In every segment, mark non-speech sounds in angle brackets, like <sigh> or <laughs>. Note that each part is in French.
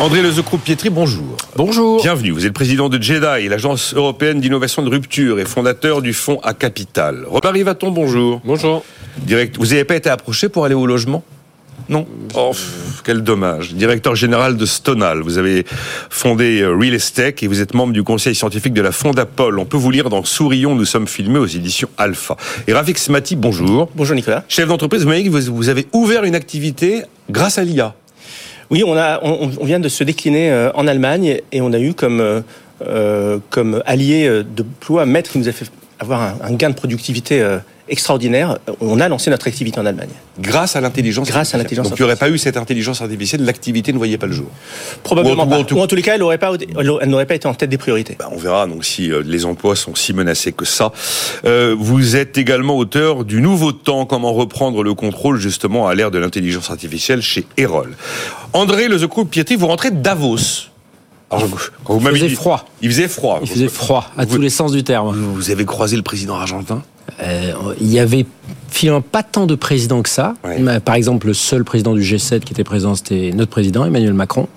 André Lezecroupe-Pietri, bonjour. Bonjour. Bienvenue. Vous êtes président de JEDI, l'agence européenne d'innovation de rupture et fondateur du fonds à capital. Robert Rivaton, bonjour. Bonjour. Direct. Vous n'avez pas été approché pour aller au logement? Non. Oh, quel dommage. Directeur général de Stonal. Vous avez fondé euh, Real Estate et vous êtes membre du conseil scientifique de la Fondapol. On peut vous lire dans Sourions, nous sommes filmés aux éditions Alpha. Et Rafik Smati, bonjour. Bonjour Nicolas. Chef d'entreprise, vous m'avez dit que vous avez ouvert une activité grâce à l'IA. Oui, on, a, on, vient de se décliner euh, en Allemagne et on a eu comme, euh, euh allié de ploie maître qui nous a fait avoir un, un gain de productivité extraordinaire. On a lancé notre activité en Allemagne. Grâce à l'intelligence Grâce à l'intelligence Donc il n'y aurait pas eu cette intelligence artificielle, l'activité ne voyait pas le jour. Probablement pas. Ou en, tous les cas, elle n'aurait pas, elle pas été en tête des priorités. Bah, on verra donc si euh, les emplois sont si menacés que ça. Euh, vous êtes également auteur du Nouveau Temps, comment reprendre le contrôle justement à l'ère de l'intelligence artificielle chez Erol. André Lezecroup-Pietri, vous rentrez de Davos. Alors, quand vous il faisait froid. Il faisait froid. Il faisait froid, à tous les sens du terme. vous avez croisé le président argentin? Euh, il y avait finalement pas tant de présidents que ça. Par exemple, le seul président du G7 qui était présent, c'était notre président, Emmanuel Macron.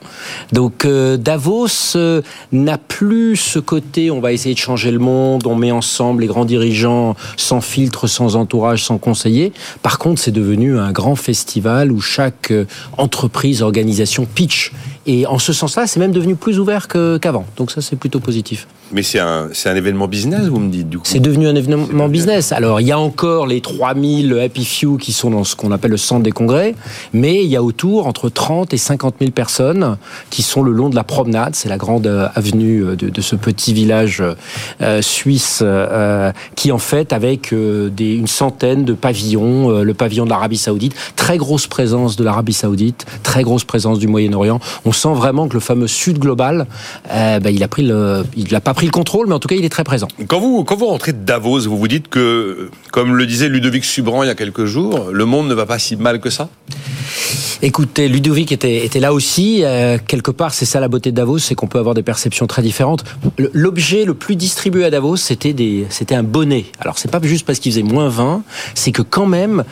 Donc euh, Davos euh, n'a plus ce côté, on va essayer de changer le monde, on met ensemble les grands dirigeants sans filtre, sans entourage, sans conseiller. Par contre, c'est devenu un grand festival où chaque entreprise, organisation pitch. Et en ce sens-là, c'est même devenu plus ouvert qu'avant. Donc ça, c'est plutôt positif. Mais c'est un, un événement business, vous me dites, du coup C'est devenu un événement business. Alors, il y a encore les 3000 Happy Few qui sont dans ce qu'on appelle le centre des congrès, mais il y a autour entre 30 et 50 000 personnes qui sont le long de la promenade. C'est la grande euh, avenue euh, de, ce petit village euh, suisse qui, en fait, avec une centaine de pavillons, le pavillon de l'Arabie Saoudite, très grosse présence de l'Arabie Saoudite, très grosse présence du Moyen-Orient. On sent vraiment que le fameux Sud global, ben, il a pris il n'a pas pris le contrôle, mais en tout cas, il est très présent. Quand vous, quand vous rentrez de Davos, vous vous dites que, comme le disait Ludovic Subran il y a quelques jours, le monde ne va pas si mal que ça? Écoutez, Ludovic était, était là aussi. Euh, quelque part, c'est ça la beauté de Davos, c'est qu'on peut avoir des perceptions très différentes. L'objet le plus distribué à Davos, c'était des, c'était un bonnet. Alors, c'est pas juste parce qu'il faisait moins 20, c'est que quand même,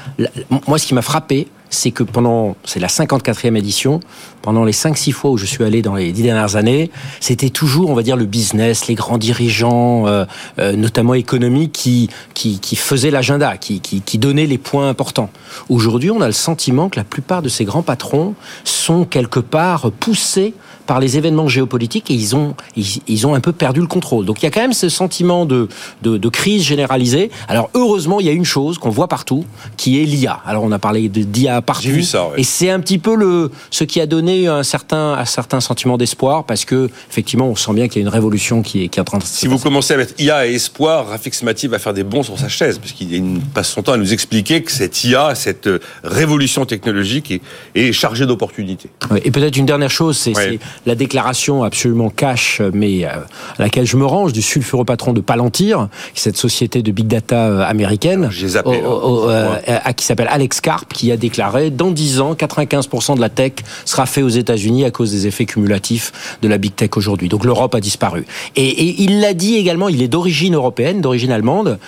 moi, ce qui m'a frappé, c'est que pendant, c'est la 54e édition, pendant les 5-6 fois où je suis allé dans les 10 dernières années, c'était toujours, on va dire, le business, les grands dirigeants, euh, euh, notamment économiques, qui, qui, qui faisaient l'agenda, qui, qui, qui donnaient les points importants. Aujourd'hui, on a le sentiment que la plupart de ces grands patrons sont quelque part poussés par les événements géopolitiques et ils ont, ils, ont un peu perdu le contrôle. Donc il y a quand même ce sentiment de, de, de crise généralisée. Alors heureusement, il y a une chose qu'on voit partout, qui est l'IA. Alors on a parlé d'IA partout. J'ai vu ça. Et c'est un petit peu le, ce qui a donné un certain, un certain sentiment d'espoir parce que effectivement, on sent bien qu'il y a une révolution qui est, qui est en train de se Si vous commencez à mettre IA et espoir, Rafik Smati va faire des bons sur sa chaise parce qu'il passe son temps à nous expliquer que cette IA, cette révolution technologique est, est chargée d'opportunités. Et peut-être une dernière chose, c'est la déclaration absolument cash, mais euh, à laquelle je me range, du sulfuropatron de Palantir, cette société de big data euh, américaine, euh, qui s'appelle Alex Karp, qui a déclaré dans 10 ans, 95% de la tech sera fait aux États-Unis à cause des effets cumulatifs de la big tech aujourd'hui. Donc l'Europe a disparu. Et, il l'a dit également, il est d'origine européenne, d'origine allemande.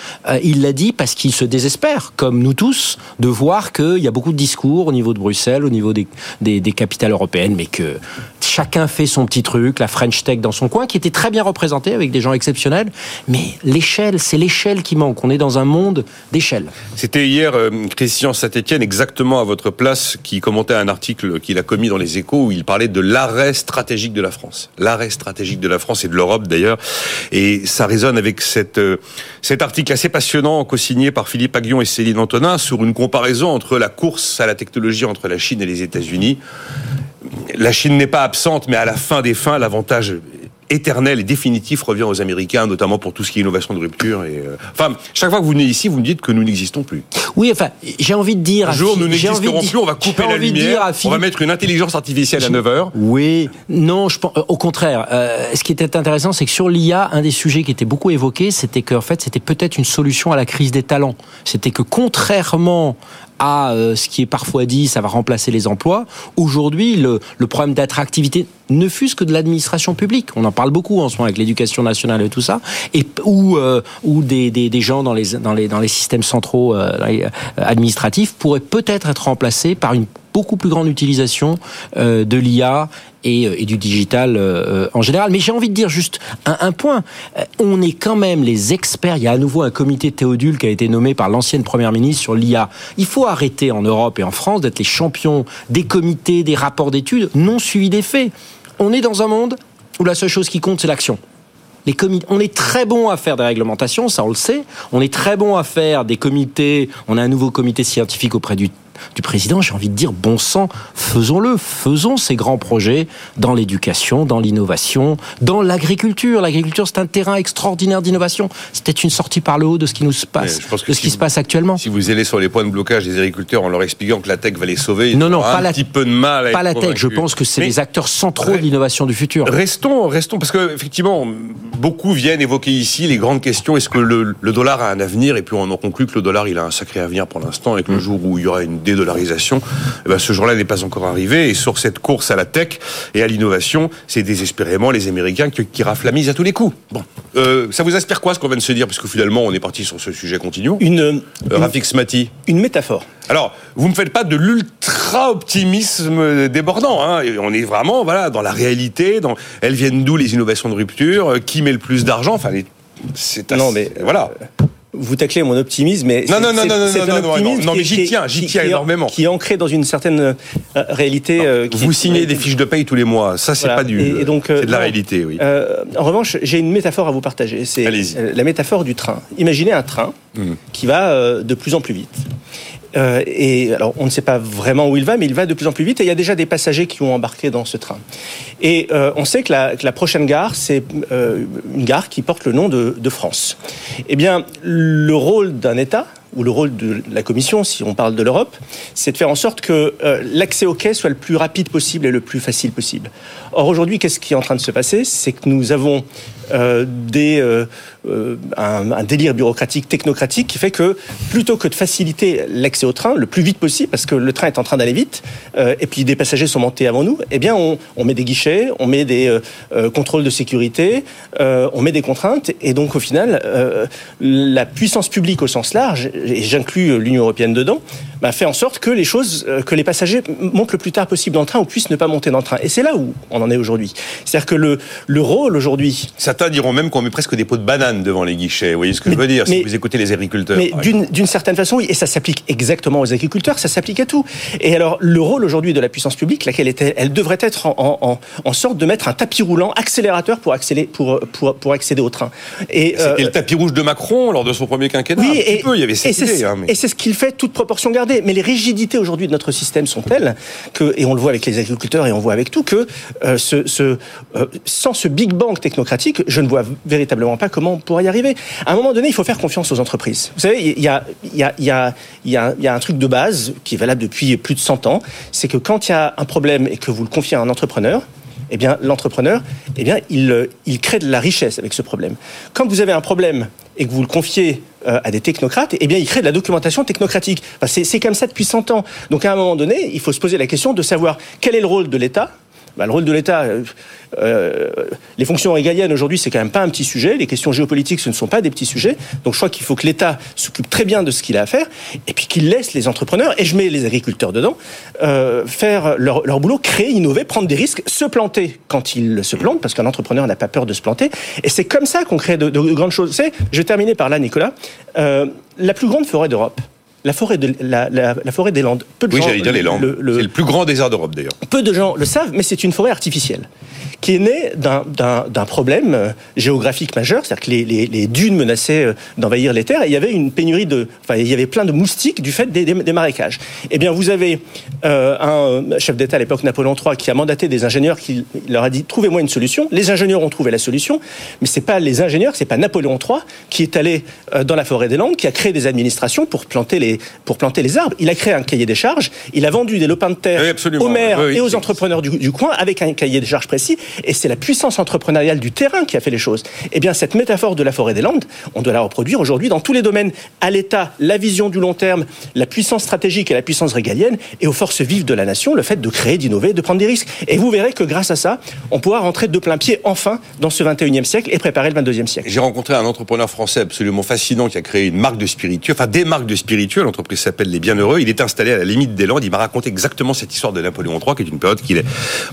il l'a dit parce qu'il se désespère, comme nous tous, de voir qu'il y a beaucoup de discours au niveau de Bruxelles, au niveau des, des, des capitales européennes, mais que chacun fait son petit truc, la French Tech dans son coin, qui était très bien représentée avec des gens exceptionnels. Mais l'échelle, c'est l'échelle qui manque. On est dans un monde d'échelle. C'était hier euh, Christian Saint-Etienne, exactement à votre place, qui commentait un article qu'il a commis dans les échos où il parlait de l'arrêt stratégique de la France. L'arrêt stratégique de la France et de l'Europe d'ailleurs. Et ça résonne avec euh, cet article assez passionnant co-signé par Philippe Aguillon et Céline Antonin sur une comparaison entre la course à la technologie entre la Chine et les États-Unis la Chine n'est pas absente, mais à la fin des fins, l'avantage éternel et définitif revient aux Américains, notamment pour tout ce qui est innovation de rupture. Et, euh, Enfin, chaque fois que vous venez ici, vous me dites que nous n'existons plus. Oui, enfin, j'ai envie de dire... Un jour, nous n'existerons plus, on va couper la lumière, on va mettre une intelligence artificielle à 9 heures. Oui, non, je pense, au contraire. Euh, ce qui était intéressant, c'est que sur l'IA, un des sujets qui était beaucoup évoqué, c'était qu'en fait, c'était peut-être une solution à la crise des talents. C'était que contrairement à euh, ce qui est parfois dit, ça va remplacer les emplois. Aujourd'hui, le, problème d'attractivité ne fût-ce que de l'administration publique. On en parle beaucoup en ce moment avec l'éducation nationale et tout ça, et ou euh, des, gens dans les systèmes centraux euh, administratifs pourraient peut-être être remplacés par une beaucoup plus grande utilisation euh, de l'IA et, euh, et, du digital euh, en général. Mais j'ai envie de dire juste un, point. On est quand même les experts. Il y a à nouveau un comité Théodule qui a été nommé par l'ancienne première ministre sur l'IA. Il faut arrêter en Europe et en France d'être les champions des comités, des rapports d'études non suivis des faits. On est dans un monde où la seule chose qui compte, c'est l'action. Les on est très bon à faire des réglementations, ça on le sait. On est très bon à faire des comités. On a un nouveau comité scientifique auprès du du président, j'ai envie de dire bon sang, faisons-le, faisons ces grands projets dans l'éducation, dans l'innovation, dans l'agriculture. L'agriculture, c'est un terrain extraordinaire d'innovation. C'était une sortie par le haut de ce qui nous se passe, de ce qui se passe actuellement. Si vous allez sur les points de blocage des agriculteurs en leur expliquant que la tech va les sauver, non, non, pas un petit peu de mal. À pas la tech. Je pense que c'est les acteurs centraux de l'innovation du futur. Restons, restons, parce que effectivement, beaucoup viennent évoquer ici les grandes questions. Est-ce que le, le, dollar a un avenir? Et puis on en conclut que le dollar, il a un sacré avenir pour l'instant, et que le mm. jour où il y aura une dédollarisation, eh ben, ce jour-là n'est pas encore arrivé. Et sur cette course à la tech et à l'innovation, c'est désespérément les Américains qui, qui raflent la mise à tous les coups. Bon, euh, ça vous inspire quoi ce qu'on vient de se dire? Parce que finalement, on est parti sur ce sujet continu. Une, euh, Rafik Smati. Une métaphore. Alors, vous me faites pas de l'ultra-optimisme débordant. Hein. On est vraiment voilà dans la réalité. Dans... Elles viennent d'où les innovations de rupture? Euh, Qui met le plus d'argent? Enfin, c'est non mais voilà. Euh, vous taclez mon optimisme, mais non, non, non, non, non, non, non, non, mais j'y tiens, j'y tiens énormément. Qui est ancré dans une certaine euh, réalité. Euh, qui vous signez des fiches de paye tous les mois, ça c'est pas du, et, donc c'est de la réalité, oui. Euh, en revanche, j'ai une métaphore à vous partager. C'est la métaphore du train. Imaginez un train hmm. qui va de plus en plus vite. Euh, et alors, on ne sait pas vraiment où il va, mais il va de plus en plus vite. Et il y a déjà des passagers qui ont embarqué dans ce train. Et euh, on sait que la, que la prochaine gare, c'est euh, une gare qui porte le nom de, de France. Eh bien, le rôle d'un État, ou le rôle de la Commission, si on parle de l'Europe, c'est de faire en sorte que euh, l'accès au quai soit le plus rapide possible et le plus facile possible. Or, aujourd'hui, qu'est-ce qui est en train de se passer? C'est que nous avons euh, euh, un, délire bureaucratique, technocratique, qui fait que plutôt que de faciliter l'accès au train le plus vite possible, parce que le train est en train d'aller vite, et puis des passagers sont montés avant nous, eh bien, on, on met des guichets, on met des contrôles de sécurité, on met des contraintes, et donc au final, la puissance publique au sens large, j'inclus l'Union européenne dedans, bah, fait en sorte que les choses, que les passagers montent le plus tard possible dans le train ou puissent ne pas monter dans le train. Et c'est là où on en est aujourd'hui. C'est-à-dire que le, le rôle aujourd'hui. Certains diront même qu'on met presque des pots de banane devant les guichets. Vous voyez ce que je veux dire Si vous écoutez les agriculteurs. Mais d'une certaine façon, oui, et ça s'applique exactement aux agriculteurs, ça s'applique à tout. Et alors, le rôle aujourd'hui de la puissance publique, laquelle était, elle devrait être en, en, en, sorte de mettre un tapis roulant accélérateur pour, accélérer, pour, pour, pour accéder au train. C'était euh, le tapis rouge de Macron lors de son premier quinquennat. Oui, et, peu, il y avait cette et idée. Hein, mais... Et c'est ce qu'il fait, toute proportion gardée. Mais les rigidités aujourd'hui de notre système sont telles que, et on le voit avec les agriculteurs et on voit avec tout, que euh, euh, sans ce big bang technocratique, je ne vois véritablement pas comment on pourrait y arriver. À un moment donné, il faut faire confiance aux entreprises. Vous savez, il y a, un truc de base qui est valable depuis plus de 100 ans, c'est que quand il y a un problème et que vous le confiez à un entrepreneur, eh bien, l'entrepreneur, eh bien, il, il crée de la richesse avec ce problème. Quand vous avez un problème et que vous le confiez euh, à des technocrates, eh bien, il crée de la documentation technocratique. Enfin, c'est comme ça depuis 100 ans. Donc, à un moment donné, il faut se poser la question de savoir quel est le rôle de l'État bah, le rôle de l'État, euh, euh, les fonctions régaliennes aujourd'hui, c'est quand même pas un petit sujet. Les questions géopolitiques, ce ne sont pas des petits sujets. Donc je crois qu'il faut que l'État s'occupe très bien de ce qu'il a à faire, et puis qu'il laisse les entrepreneurs, et je mets les agriculteurs dedans, euh, faire leur, boulot, créer, innover, prendre des risques, se planter quand ils se plantent, parce qu'un entrepreneur n'a pas peur de se planter. Et c'est comme ça qu'on crée de, de, grandes choses. Je vais terminer par là, Nicolas. La plus grande forêt d'Europe, la forêt, de, la, la, la, forêt des Landes. Peu de oui, j'allais dire les Landes. C'est le plus grand désert d'Europe d'ailleurs. Peu de gens le savent, mais c'est une forêt artificielle qui est née d'un problème euh, géographique majeur, c'est-à-dire que les, les, les, dunes menaçaient euh, d'envahir les terres et il y avait une pénurie de, enfin il y avait plein de moustiques du fait des, des, des marécages. Eh bien, vous avez euh, un chef d'État à l'époque Napoléon III qui a mandaté des ingénieurs qui leur a dit trouvez-moi une solution. Les ingénieurs ont trouvé la solution, mais c'est pas les ingénieurs, c'est pas Napoléon III qui est allé dans la forêt des Landes, qui a créé des administrations pour planter les pour planter les arbres. Il a créé un cahier des charges, il a vendu des lopins de terre oui, aux maires oui, et aux entrepreneurs du, du coin avec un cahier des charges précis et c'est la puissance entrepreneuriale du terrain qui a fait les choses. Eh bien, cette métaphore de la forêt des Landes, on doit la reproduire aujourd'hui dans tous les domaines. À l'État, la vision du long terme, la puissance stratégique et la puissance régalienne, et aux forces vives de la nation, le fait de créer, d'innover, de prendre des risques. Et vous verrez que grâce à ça, on pourra rentrer de plein pied enfin dans ce 21e siècle et préparer le 22e siècle. J'ai rencontré un entrepreneur français absolument fascinant qui a créé une marque de spiritueux, enfin des marques de spiritueux. L'entreprise s'appelle Les Bienheureux. Il est installé à la limite des Landes. Il m'a raconté exactement cette histoire de Napoléon III, qui est une période qu'il est,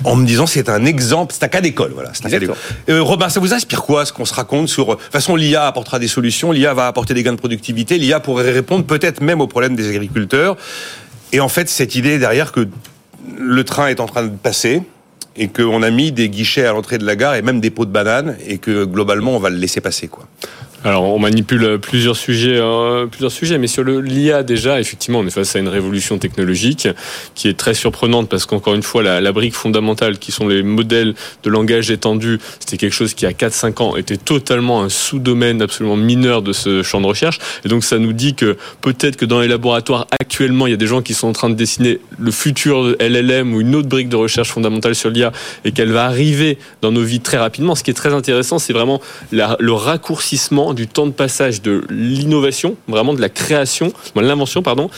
en me disant c'est un exemple, c'est un cas d'école, voilà. C'est un cas d'école. Euh, Robin, ça vous inspire quoi ce qu'on se raconte sur, de toute façon, l'IA apportera des solutions, l'IA va apporter des gains de productivité, l'IA pourrait répondre peut-être même aux problèmes des agriculteurs. Et en fait, cette idée derrière que le train est en train de passer, et qu'on a mis des guichets à l'entrée de la gare et même des pots de bananes et que globalement on va le laisser passer quoi. Alors, on manipule plusieurs sujets, euh, plusieurs sujets, mais sur l'IA déjà, effectivement, on est face à une révolution technologique qui est très surprenante parce qu'encore une fois, la, brique fondamentale, qui sont les modèles de langage étendu, c'était quelque chose qui, à 4-5 ans, était totalement un sous-domaine absolument mineur de ce champ de recherche. Et donc, ça nous dit que peut-être que dans les laboratoires actuellement, il y a des gens qui sont en train de dessiner le futur LLM ou une autre brique de recherche fondamentale sur l'IA et qu'elle va arriver dans nos vies très rapidement. Ce qui est très intéressant, c'est vraiment le raccourcissement du temps de passage de l'innovation, vraiment de la création, de l'invention, pardon,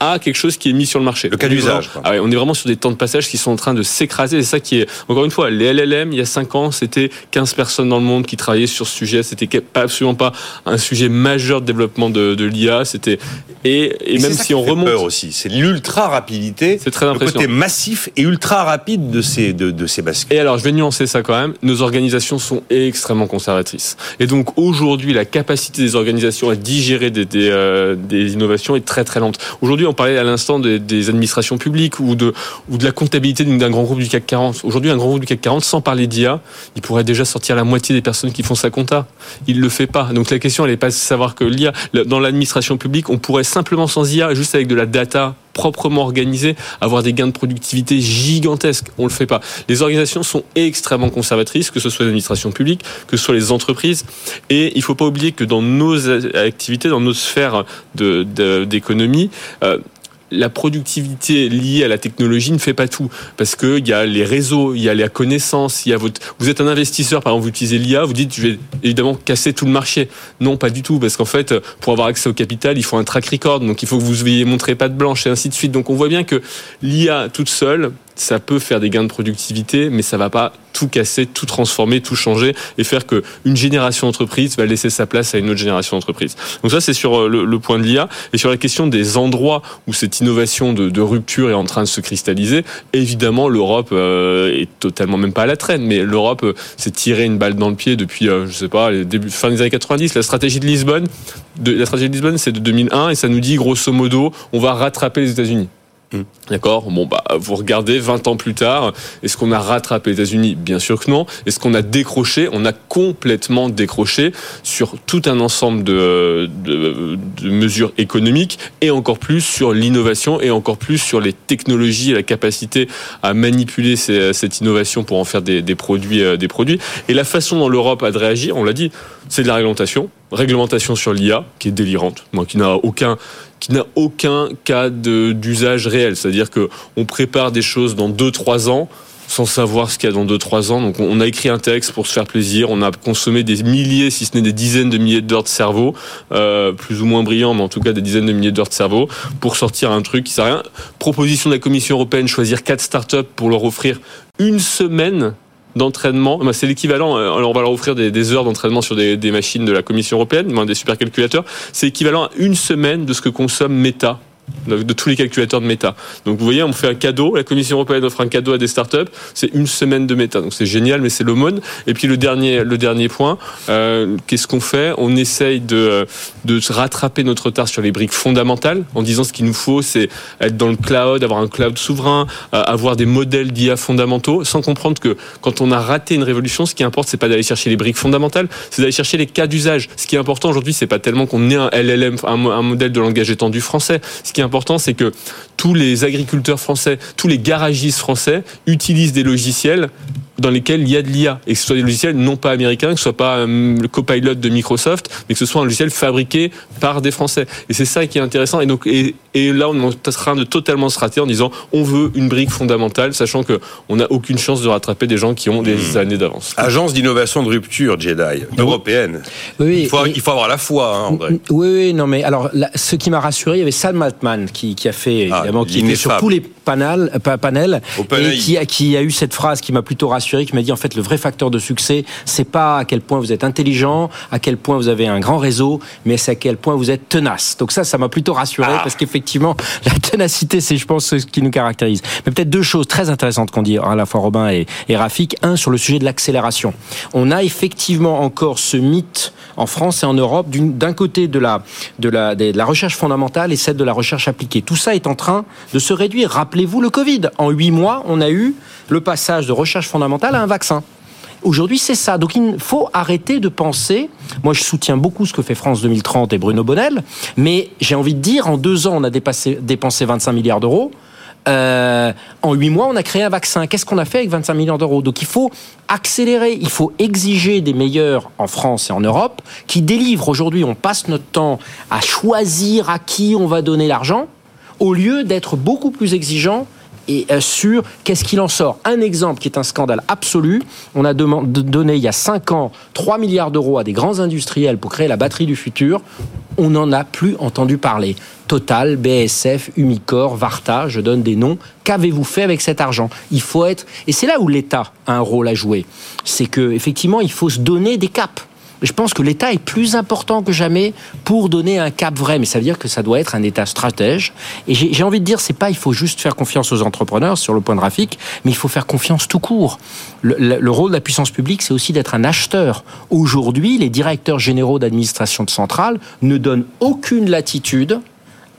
à quelque chose qui est mis sur le marché. Le cas d'usage. Ah on est vraiment sur des temps de passage qui sont en train de s'écraser. C'est ça qui est, encore une fois, les LLM, il y a 5 ans, c'était 15 personnes dans le monde qui travaillaient sur ce sujet. C'était absolument pas un sujet majeur de développement de, de l'IA. C'était, et, et, même si on remonte. peur aussi. C'est l'ultra rapidité. C'est très impressionnant. Le côté massif et ultra rapide de ces, de, de ces bascules. Et alors, je vais nuancer ça quand même. Nos organisations sont extrêmement conservatrices. Et donc, aujourd'hui, la capacité des organisations à digérer des, des, euh, des innovations est très très lente. Aujourd'hui, on parlait à l'instant des, administrations publiques ou de, la comptabilité d'un grand groupe du CAC 40. Aujourd'hui, un grand groupe du CAC 40, sans parler d'IA, il pourrait déjà sortir la moitié des personnes qui font sa compta. Il le fait pas. Donc la question, elle n'est pas de savoir que l'IA, dans l'administration publique, on pourrait simplement sans IA, juste avec de la data proprement organisée, avoir des gains de productivité gigantesques. On le fait pas. Les organisations sont extrêmement conservatrices, que ce soit l'administration publique, que ce soit les entreprises. Et il faut pas oublier que dans nos activités, dans nos sphères d'économie, de, euh, la productivité liée à la technologie ne fait pas tout. Parce qu'il y a les réseaux, il y a la connaissance, il y a votre... Vous êtes un investisseur, par exemple, vous utilisez l'IA, vous dites, je vais évidemment casser tout le marché. Non, pas du tout, parce qu'en fait, pour avoir accès au capital, il faut un track record, donc il faut que vous ayez montré pas de blanche et ainsi de suite. Donc on voit bien que l'IA toute seule, ça peut faire des gains de productivité, mais ça va pas tout casser, tout transformer, tout changer et faire que une génération d'entreprises va laisser sa place à une autre génération d'entreprises. Donc ça, c'est sur le, le, point de l'IA et sur la question des endroits où cette innovation de, rupture est en train de se cristalliser. Évidemment, l'Europe euh, est totalement même pas à la traîne, mais l'Europe euh, s'est tiré une balle dans le pied depuis, euh, je sais pas, fin des années 90. La stratégie de Lisbonne, de, la stratégie de Lisbonne, c'est de 2001 et ça nous dit grosso modo, on va rattraper les États-Unis. D'accord Bon, bah, vous regardez 20 ans plus tard, est-ce qu'on a rattrapé les États-Unis? Bien sûr que non. Est-ce qu'on a décroché? On a complètement décroché sur tout un ensemble de, mesures économiques et encore plus sur l'innovation et encore plus sur les technologies et la capacité à manipuler ces, cette innovation pour en faire des, des, produits, euh, des produits. Et la façon dont l'Europe a de réagir, on l'a dit, c'est de la réglementation. Réglementation sur l'IA, qui est délirante, moi, qui n'a aucun qui n'a aucun cas d'usage réel. C'est-à-dire que on prépare des choses dans 2-3 ans sans savoir ce qu'il y a dans 2-3 ans. Donc on a écrit un texte pour se faire plaisir, on a consommé des milliers, si ce n'est des dizaines de milliers d'heures de cerveau, euh, plus ou moins brillants, mais en tout cas des dizaines de milliers d'heures de cerveau, pour sortir un truc qui sert à rien. Proposition de la Commission européenne, choisir quatre startups pour leur offrir une semaine d'entraînement. C'est l'équivalent. Euh, alors on va leur offrir des, des heures d'entraînement sur des, des, machines de la Commission européenne, des supercalculateurs. C'est équivalent à une semaine de ce que consomme Meta de tous les calculateurs de méta. Donc vous voyez, on fait un cadeau, la Commission européenne offre un cadeau à des startups, c'est une semaine de méta. Donc c'est génial, mais c'est l'aumône. Et puis le dernier, le dernier point, euh, qu'est-ce qu'on fait? On essaye de, de rattraper notre retard sur les briques fondamentales en disant ce qu'il nous faut, c'est être dans le cloud, avoir un cloud souverain, euh, avoir des modèles d'IA fondamentaux, sans comprendre que quand on a raté une révolution, ce qui importe, c'est pas d'aller chercher les briques fondamentales, c'est d'aller chercher les cas d'usage. Ce qui est important aujourd'hui, c'est pas tellement qu'on ait un LLM, un, modèle de langage étendu français. Qui est important, c'est que tous les agriculteurs français, tous les garagistes français utilisent des logiciels dans lesquels il y a de l'IA et que ce soit des logiciels non pas américains, que ce soit pas euh, le copilot de Microsoft, mais que ce soit un logiciel fabriqué par des Français. Et c'est ça qui est intéressant. Et donc, et, et là, on est en train de totalement se rater en disant, on veut une brique fondamentale, sachant que on n'a aucune chance de rattraper des gens qui ont des mmh. années d'avance. Agence d'innovation de rupture, Jedi, européenne. Oui, il, faut, il faut avoir la foi, hein, André. Oui, oui, non, mais alors, là, ce qui m'a rassuré, il y avait Sam Altman qui, qui a fait, ah, évidemment, qui était sur tous les panels, panels et qui a, qui a eu cette phrase qui m'a plutôt rassuré rassuré, qui m'a dit en fait le vrai facteur de succès, c'est pas à quel point vous êtes intelligent, à quel point vous avez un grand réseau, mais c'est à quel point vous êtes tenace. Donc ça, ça m'a plutôt rassuré Ah. parce qu'effectivement, <laughs> la ténacité, c'est je pense ce qui nous caractérise. Mais peut-être deux choses très intéressantes qu'on dit à la fois Robin et, et Rafik. Un sur le sujet de l'accélération. On a effectivement encore ce mythe en France et en Europe d'un côté de la recherche fondamentale et celle de la recherche appliquée. Tout ça est en train de se réduire. Rappelez-vous le Covid. En huit mois, on a eu le passage de recherche fondamentale à un vaccin. Aujourd'hui, c'est ça. Donc, il faut arrêter de penser. Moi, je soutiens beaucoup ce que fait France 2030 et Bruno Bonnel, mais j'ai envie de dire, en deux ans, on a dépassé, dépensé 25 milliards d'euros. Euh, en huit mois, on a créé un vaccin. Qu'est-ce qu'on a fait avec 25 millions d'euros? Donc il faut accélérer, il faut exiger des meilleurs en France et en Europe qui délivrent. Aujourd'hui, on passe notre temps à choisir à qui on va donner l'argent au lieu d'être beaucoup plus exigeant et euh, sur qu'est-ce qu'il en sort. Un exemple qui est un scandale absolu, on a donné il y a 5 ans 3 milliards d'euros à des grands industriels pour créer la batterie du futur, on n'en a plus entendu parler. Total, BSF, Umicore, Varta, je donne des noms. Qu'avez-vous fait avec cet argent? Il faut être et c'est là où l'État a un rôle à jouer. C'est que effectivement, il faut se donner des caps. Je pense que l'État est plus important que jamais pour donner un cap vrai, mais ça veut dire que ça doit être un État stratège. Et j'ai envie de dire, c'est pas il faut juste faire confiance aux entrepreneurs sur le point de graphique, mais il faut faire confiance tout court. Le, le- le rôle de la puissance publique, c'est aussi d'être un acheteur. Aujourd'hui, les directeurs généraux d'administration de centrale ne donnent aucune latitude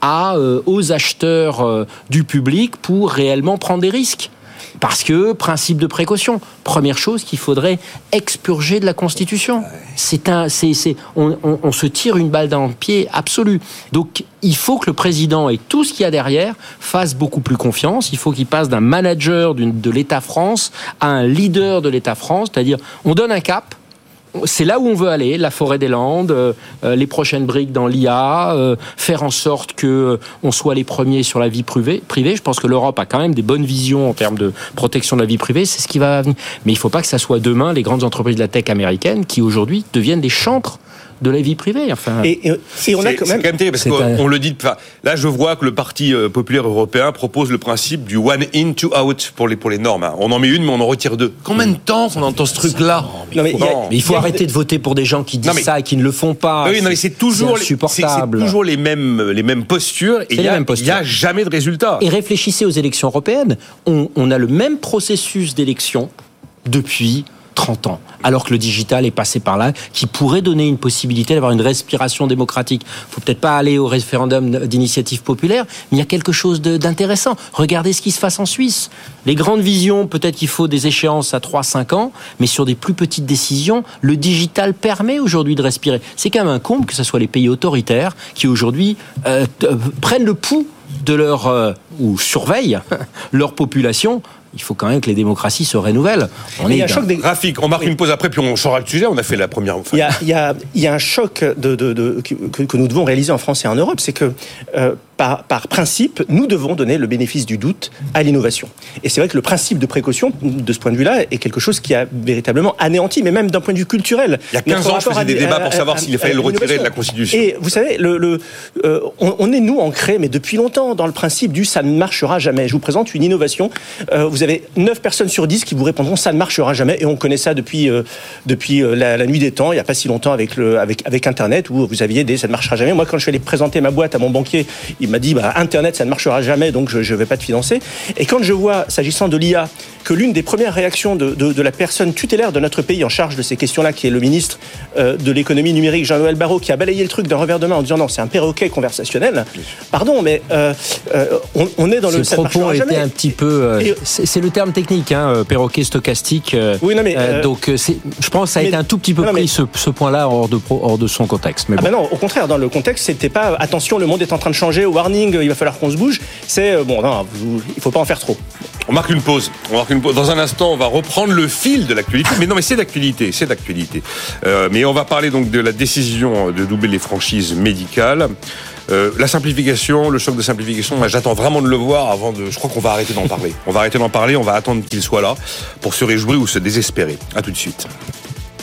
euh, aux acheteurs euh, du public pour réellement prendre des risques. Parce que, principe de précaution, première chose qu'il faudrait expurger de la Constitution. C'est un, on, on- on se tire une balle dans le pied absolu. Donc, il faut que le président et tout ce qu'il y a derrière fasse beaucoup plus confiance. Il faut qu'il passe d'un manager de l'État France à un leader de l'État France. C'est-à-dire, on donne un cap, c'est là où on veut aller, la forêt des Landes, euh, euh, les prochaines briques dans l'IA, euh, faire en sorte que euh, on soit les premiers sur la vie privée. Je pense que l'Europe a quand même des bonnes visions en termes de protection de la vie privée, c'est ce qui va venir. Mais il ne faut pas que ça soit demain les grandes entreprises de la tech américaines qui aujourd'hui deviennent des chantres de la vie privée. Enfin, Et, et- et on a C'est quand même. quand même terrible parce un- qu'on le dit. là, je vois que le Parti euh, populaire européen propose le principe du one in, two out pour les, pour les normes. hein. On en met une, mais on en retire deux. Combien de temps qu'on entend ce truc-là mais il faut arrêter de voter pour des gens qui disent Non, mais- ça et qui ne le font pas. oui, non, mais c'est toujours, insupportable. c'est toujours les mêmes, les mêmes postures et il y les a, jamais de résultat. Et réfléchissez aux élections européennes. On, on a le même processus d'élection depuis 30 ans, alors que le digital est passé par là, qui pourrait donner une possibilité d'avoir une respiration démocratique. faut peut-être pas aller au référendum d'initiative populaire, mais il y a quelque chose d'intéressant. Regardez ce qui se passe en Suisse. Les grandes visions, peut-être qu'il faut des échéances à 3-5 ans, mais sur des plus petites décisions, le digital permet aujourd'hui de respirer. C'est quand même un comble que ce soit les pays autoritaires qui aujourd'hui euh, euh, prennent le pouls de leur euh, ou surveillent <laughs> leur population. Il faut quand même que les démocraties se renouvellent. On il y a un choc des, Rafik, on marque une pause après, puis on changera le sujet. On a fait la première. Il y a, il y a- il y a un choc de, de- de- que, que nous devons réaliser en France et en Europe, c'est que euh, par, par principe, nous devons donner le bénéfice du doute à l'innovation. Et c'est vrai que le principe de précaution, de ce point de vue-là, est quelque chose qui a véritablement anéanti, mais même d'un point de vue culturel. Il y a 15 notre ans, je faisais des débats à- pour savoir s'il fallait le retirer de la. Constitution. Et vous savez, le, le, euh, on, on est nous ancrés, mais depuis longtemps, dans le principe du ça ne marchera jamais. Je vous présente une innovation. Euh, vous avez 9 personnes sur 10 qui vous répondront ça ne marchera jamais. Et on connaît ça depuis, euh, euh, la, nuit des temps, il n'y a pas si longtemps avec, le, avec Internet, où vous aviez des ça ne marchera jamais. Moi, quand je suis allé présenter ma boîte à mon banquier, il m'a dit bah, Internet, ça ne marchera jamais, donc je ne vais pas te financer. Et quand je vois, s'agissant de l'IA, que l'une des premières réactions de, de, de la personne tutélaire de notre pays en charge de ces questions-là, qui est le ministre euh, de l'économie numérique, Jean-Noël Barrot, qui a balayé le truc d'un revers de main en disant non, c'est un perroquet conversationnel. Pardon, mais euh, euh, on, on est dans le Ce propos était jamais. un petit peu. euh, c'est le terme technique, hein, perroquet stochastique. euh, Oui, non, mais, donc, je pense que ça a mais- été un tout petit peu non, mais- pris ce, ce point-là hors de, pro- hors de son contexte. Mais Ah bon. ben non, au contraire, dans le contexte, c'était pas attention, le monde est en train de changer, warning, il va falloir qu'on se bouge. C'est bon, non, vous- il faut pas en faire trop. On marque une pause. On marque une Dans un instant, on va reprendre le fil de l'actualité. Mais non, mais c'est d'actualité, c'est d'actualité. Euh, mais on va parler donc de la décision de doubler les franchises médicales. Euh, la simplification, le choc de simplification, j'attends vraiment de le voir avant de. Je crois qu'on va arrêter d'en parler. On va arrêter d'en parler, on va attendre qu'il soit là pour se réjouir ou se désespérer. À tout de suite.